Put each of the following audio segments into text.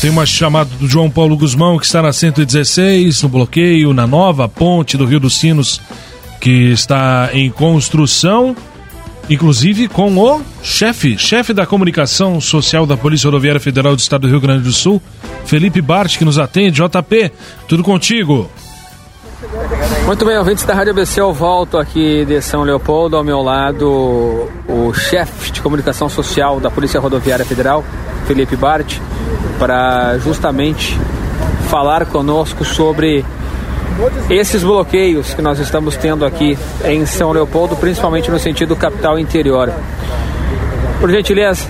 tem uma chamada do João Paulo Guzmão, que está na 116, no bloqueio, na nova ponte do Rio dos Sinos, que está em construção, inclusive com o chefe, chefe da comunicação social da Polícia Rodoviária Federal do Estado do Rio Grande do Sul, Felipe Bart, que nos atende. JP, tudo contigo. Muito bem, ouvintes da Rádio ABC, eu volto aqui de São Leopoldo, ao meu lado o chefe de comunicação social da Polícia Rodoviária Federal, Felipe Bart, para justamente falar conosco sobre esses bloqueios que nós estamos tendo aqui em São Leopoldo, principalmente no sentido capital interior. Por gentileza,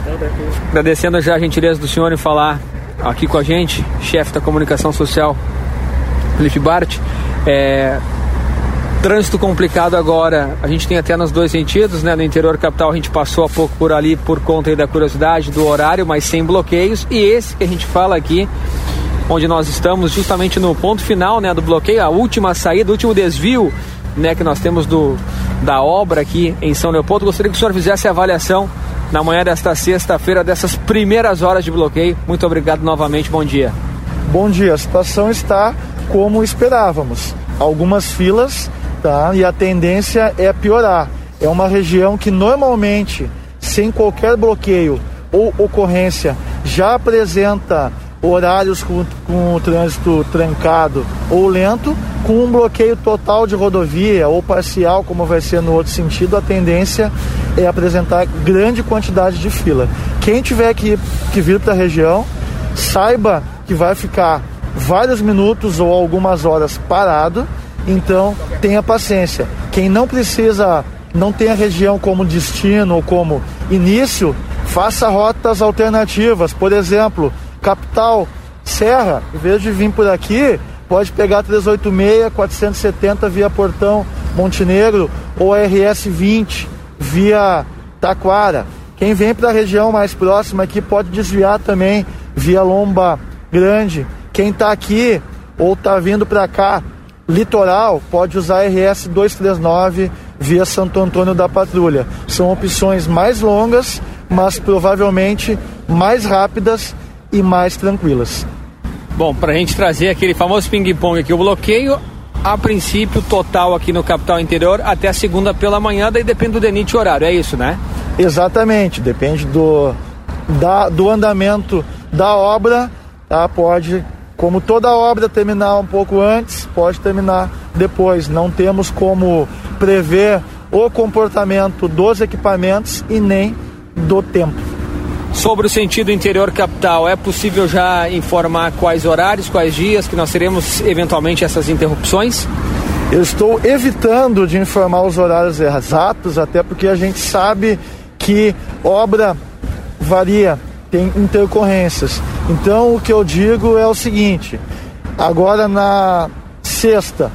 agradecendo já a gentileza do senhor em falar aqui com a gente, chefe da comunicação social, Felipe Bart. É, trânsito complicado agora, a gente tem até nos dois sentidos, né? No interior capital a gente passou há pouco por ali por conta da curiosidade do horário, mas sem bloqueios. E esse que a gente fala aqui, onde nós estamos justamente no ponto final, né, do bloqueio, a última saída, o último desvio, né, que nós temos do da obra aqui em São Leopoldo. Gostaria que o senhor fizesse a avaliação na manhã desta sexta-feira dessas primeiras horas de bloqueio. Muito obrigado novamente, bom dia. Bom dia, a situação está como esperávamos. Algumas filas tá? E a tendência é piorar. É uma região que normalmente, sem qualquer bloqueio ou ocorrência, já apresenta horários com, com o trânsito trancado ou lento, com um bloqueio total de rodovia ou parcial, como vai ser no outro sentido, a tendência é apresentar grande quantidade de fila. Quem tiver que, que vir para a região, saiba que vai ficar vários minutos ou algumas horas parado então, tenha paciência. Quem não precisa, não tem a região como destino ou como início, faça rotas alternativas. Por exemplo, capital, Serra, em vez de vir por aqui, pode pegar 386, 470 via Portão Montenegro ou RS 20 via Taquara. Quem vem para a região mais próxima aqui pode desviar também via Lomba Grande. Quem está aqui ou está vindo para cá Litoral pode usar RS 239 via Santo Antônio da Patrulha. São opções mais longas, mas provavelmente mais rápidas e mais tranquilas. Bom, para a gente trazer aquele famoso ping-pong aqui, o bloqueio, a princípio, total aqui no capital interior até a segunda pela manhã, daí depende do DENIT horário, é isso, né? Exatamente, depende do, da, do andamento da obra, tá? Pode como toda obra terminar um pouco antes, pode terminar depois. Não temos como prever o comportamento dos equipamentos e nem do tempo. Sobre o sentido interior capital, é possível já informar quais horários, quais dias que nós teremos eventualmente essas interrupções? Eu estou evitando de informar os horários exatos, até porque a gente sabe que obra varia tem intercorrências. Então o que eu digo é o seguinte: agora na sexta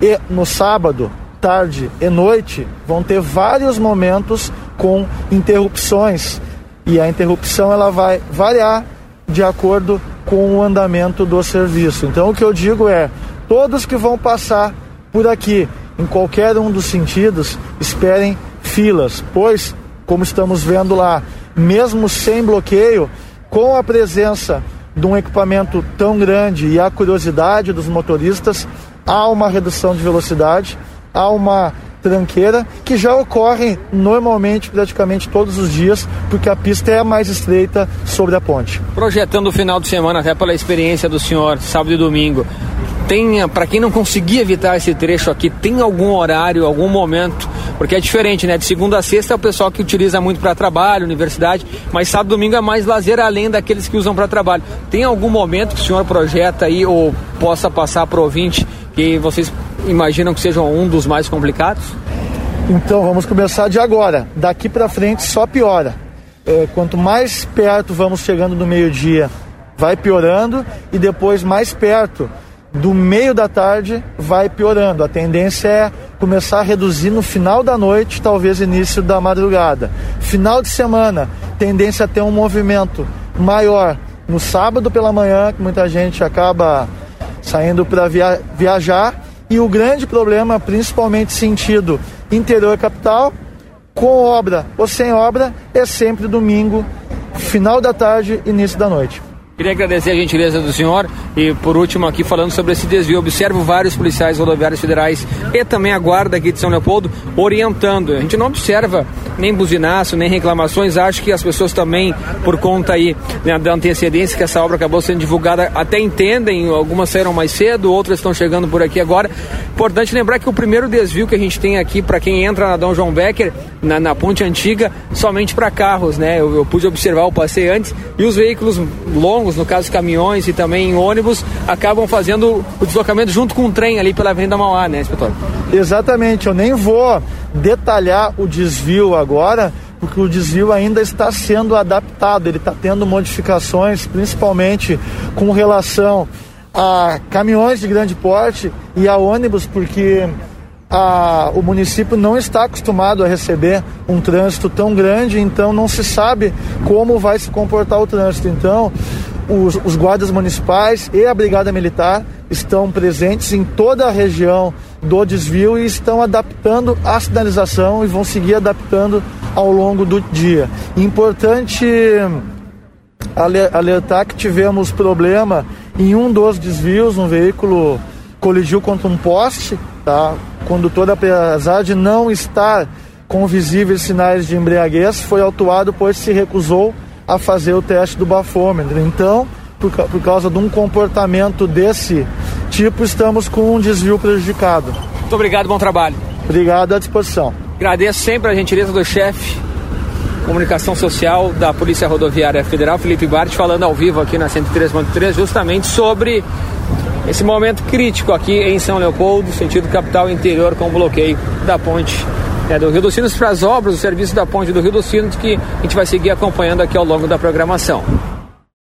e no sábado, tarde e noite, vão ter vários momentos com interrupções e a interrupção ela vai variar de acordo com o andamento do serviço. Então o que eu digo é: todos que vão passar por aqui em qualquer um dos sentidos, esperem filas, pois como estamos vendo lá, mesmo sem bloqueio, com a presença de um equipamento tão grande e a curiosidade dos motoristas, há uma redução de velocidade, há uma tranqueira que já ocorre normalmente, praticamente todos os dias, porque a pista é a mais estreita sobre a ponte. Projetando o final de semana, até pela experiência do senhor, sábado e domingo, tem, para quem não conseguir evitar esse trecho aqui, tem algum horário, algum momento porque é diferente, né? De segunda a sexta é o pessoal que utiliza muito para trabalho, universidade, mas sábado e domingo é mais lazer além daqueles que usam para trabalho. Tem algum momento que o senhor projeta aí ou possa passar para o ouvinte que vocês imaginam que sejam um dos mais complicados? Então vamos começar de agora. Daqui para frente só piora. É, quanto mais perto vamos chegando do meio-dia, vai piorando e depois mais perto do meio da tarde vai piorando. A tendência é começar a reduzir no final da noite, talvez início da madrugada. Final de semana, tendência a ter um movimento maior no sábado pela manhã, que muita gente acaba saindo para via viajar. E o grande problema, principalmente sentido interior capital, com obra ou sem obra, é sempre domingo, final da tarde, início da noite. Queria agradecer a gentileza do senhor e, por último, aqui falando sobre esse desvio. Observo vários policiais rodoviários federais e também a guarda aqui de São Leopoldo orientando. A gente não observa nem buzinaço, nem reclamações. Acho que as pessoas também, por conta aí né, da antecedência que essa obra acabou sendo divulgada, até entendem. Algumas saíram mais cedo, outras estão chegando por aqui agora. Importante lembrar que o primeiro desvio que a gente tem aqui para quem entra na Dom João Becker, na, na ponte antiga, somente para carros, né? Eu, eu pude observar, eu passei antes, e os veículos longos no caso caminhões e também ônibus, acabam fazendo o deslocamento junto com o trem ali pela Avenida Mauá, né, inspetor? Exatamente, eu nem vou detalhar o desvio agora, porque o desvio ainda está sendo adaptado, ele está tendo modificações, principalmente com relação a caminhões de grande porte e a ônibus, porque a, o município não está acostumado a receber um trânsito tão grande, então não se sabe como vai se comportar o trânsito. Então, os, os guardas municipais e a Brigada Militar estão presentes em toda a região do desvio e estão adaptando a sinalização e vão seguir adaptando ao longo do dia. Importante alertar que tivemos problema em um dos desvios, um veículo colidiu contra um poste, tá? O condutor, apesar de não estar com visíveis sinais de embriaguez, foi autuado pois se recusou a fazer o teste do bafômetro. Então, por, por causa de um comportamento desse tipo, estamos com um desvio prejudicado. Muito obrigado, bom trabalho. Obrigado à disposição. Agradeço sempre a gentileza do chefe comunicação social da Polícia Rodoviária Federal, Felipe Bart, falando ao vivo aqui na 103.3, justamente sobre esse momento crítico aqui em São Leopoldo, sentido capital interior, com o bloqueio da ponte é, do Rio dos Sinos para as obras, o serviço da ponte do Rio dos Sinos, que a gente vai seguir acompanhando aqui ao longo da programação.